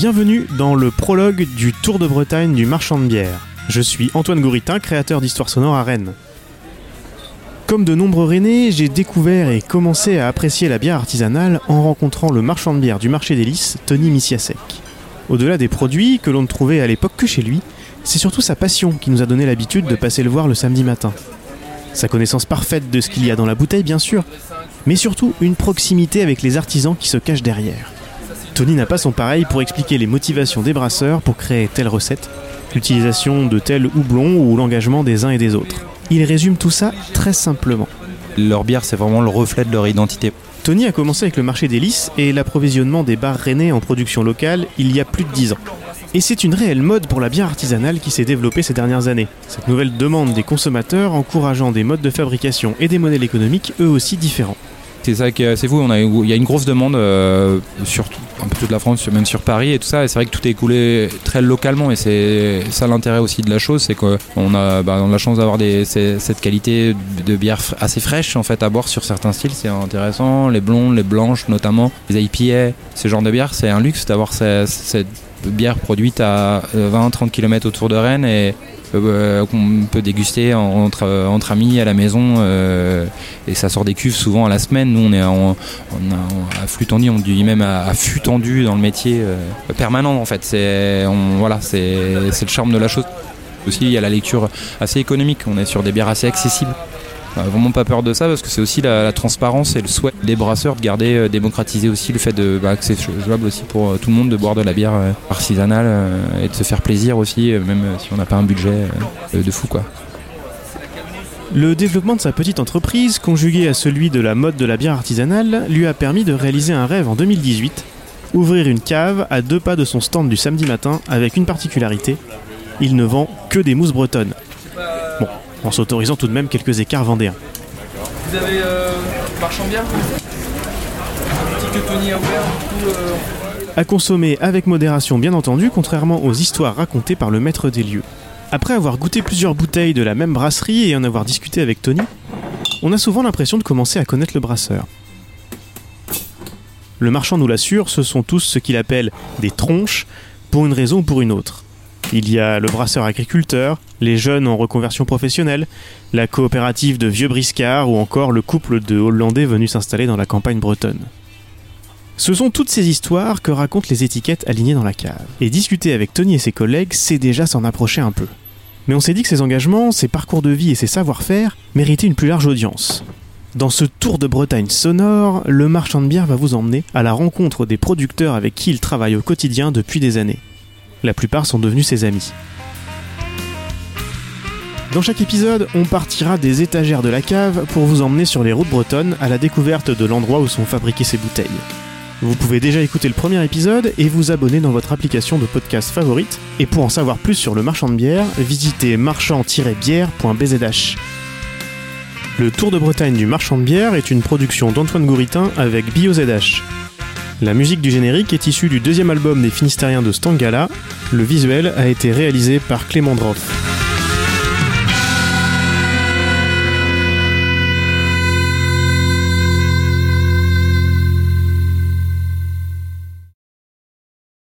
Bienvenue dans le prologue du Tour de Bretagne du marchand de bière. Je suis Antoine Gouritin, créateur d'Histoire Sonore à Rennes. Comme de nombreux Rennais, j'ai découvert et commencé à apprécier la bière artisanale en rencontrant le marchand de bière du marché des Lys, Tony Missiasek. Au-delà des produits que l'on ne trouvait à l'époque que chez lui, c'est surtout sa passion qui nous a donné l'habitude de passer le voir le samedi matin. Sa connaissance parfaite de ce qu'il y a dans la bouteille, bien sûr, mais surtout une proximité avec les artisans qui se cachent derrière. Tony n'a pas son pareil pour expliquer les motivations des brasseurs pour créer telle recette, l'utilisation de tel houblon ou l'engagement des uns et des autres. Il résume tout ça très simplement. Leur bière, c'est vraiment le reflet de leur identité. Tony a commencé avec le marché des lys et l'approvisionnement des bars rennais en production locale il y a plus de 10 ans. Et c'est une réelle mode pour la bière artisanale qui s'est développée ces dernières années. Cette nouvelle demande des consommateurs encourageant des modes de fabrication et des modèles économiques eux aussi différents. C'est ça qui est assez fou. On a, il y a une grosse demande euh, sur un peu toute la France, même sur Paris et tout ça. Et c'est vrai que tout est coulé très localement. Et c'est ça l'intérêt aussi de la chose, c'est qu'on a, bah, la chance d'avoir cette qualité de bière assez fraîche en fait à boire sur certains styles. C'est intéressant. Les blondes, les blanches notamment, les IPA, ce genre de bière, c'est un luxe d'avoir ce- cette bière produite à 20-30 km autour de Rennes et euh, qu'on peut déguster en- entre, amis à la maison euh, et ça sort des cuves souvent à la semaine. Nous on est en, à flux tendu, on dit même à, à tendu dans le métier euh, permanent en fait. C'est voilà, c'est le charme de la chose. Aussi il y a la lecture assez économique. On est sur des bières assez accessibles. Vraiment pas peur de ça parce que c'est aussi la, transparence et le souhait des brasseurs de garder euh, démocratiser aussi le fait de bah, que c'est jouable aussi pour euh, tout le monde de boire de la bière euh, artisanale et de se faire plaisir aussi même si on n'a pas un budget de fou quoi. Le développement de sa petite entreprise, conjugué à celui de la mode de la bière artisanale, lui a permis de réaliser un rêve en 2018, ouvrir une cave à deux pas de son stand du samedi matin avec une particularité, il ne vend que des mousses bretonnes. En s'autorisant tout de même quelques écarts vendéens. Vous avez euh, marchand bière Un petit que Tony a ouvert, du coup, euh, À consommer avec modération bien entendu, contrairement aux histoires racontées par le maître des lieux. Après avoir goûté plusieurs bouteilles de la même brasserie et en avoir discuté avec Tony, on a souvent l'impression de commencer à connaître le brasseur. Le marchand nous l'assure, ce sont tous ce qu'il appelle des tronches, pour une raison ou pour une autre. Il y a le brasseur agriculteur, les jeunes en reconversion professionnelle, la coopérative de vieux briscards ou encore le couple de Hollandais venus s'installer dans la campagne bretonne. Ce sont toutes ces histoires que racontent les étiquettes alignées dans la cave. Et discuter avec Tony et ses collègues, c'est déjà s'en approcher un peu. Mais on s'est dit que ces engagements, ces parcours de vie et ces savoir-faire méritaient une plus large audience. Dans ce tour de Bretagne sonore, le marchand de bière va vous emmener à la rencontre des producteurs avec qui il travaille au quotidien depuis des années. La plupart sont devenus ses amis. Dans chaque épisode, on partira des étagères de la cave pour vous emmener sur les routes bretonnes à la découverte de l'endroit où sont fabriquées ces bouteilles. Vous pouvez déjà écouter le premier épisode et vous abonner dans votre application de podcast favorite. Et pour en savoir plus sur le marchand de bière, visitez marchand-bière.bzh. Le Tour de Bretagne du marchand de bière est une production d'Antoine Gouritin avec BioZH. La musique du générique est issue du deuxième album des Finistériens de Stangala. Le visuel a été réalisé par Clément Droff.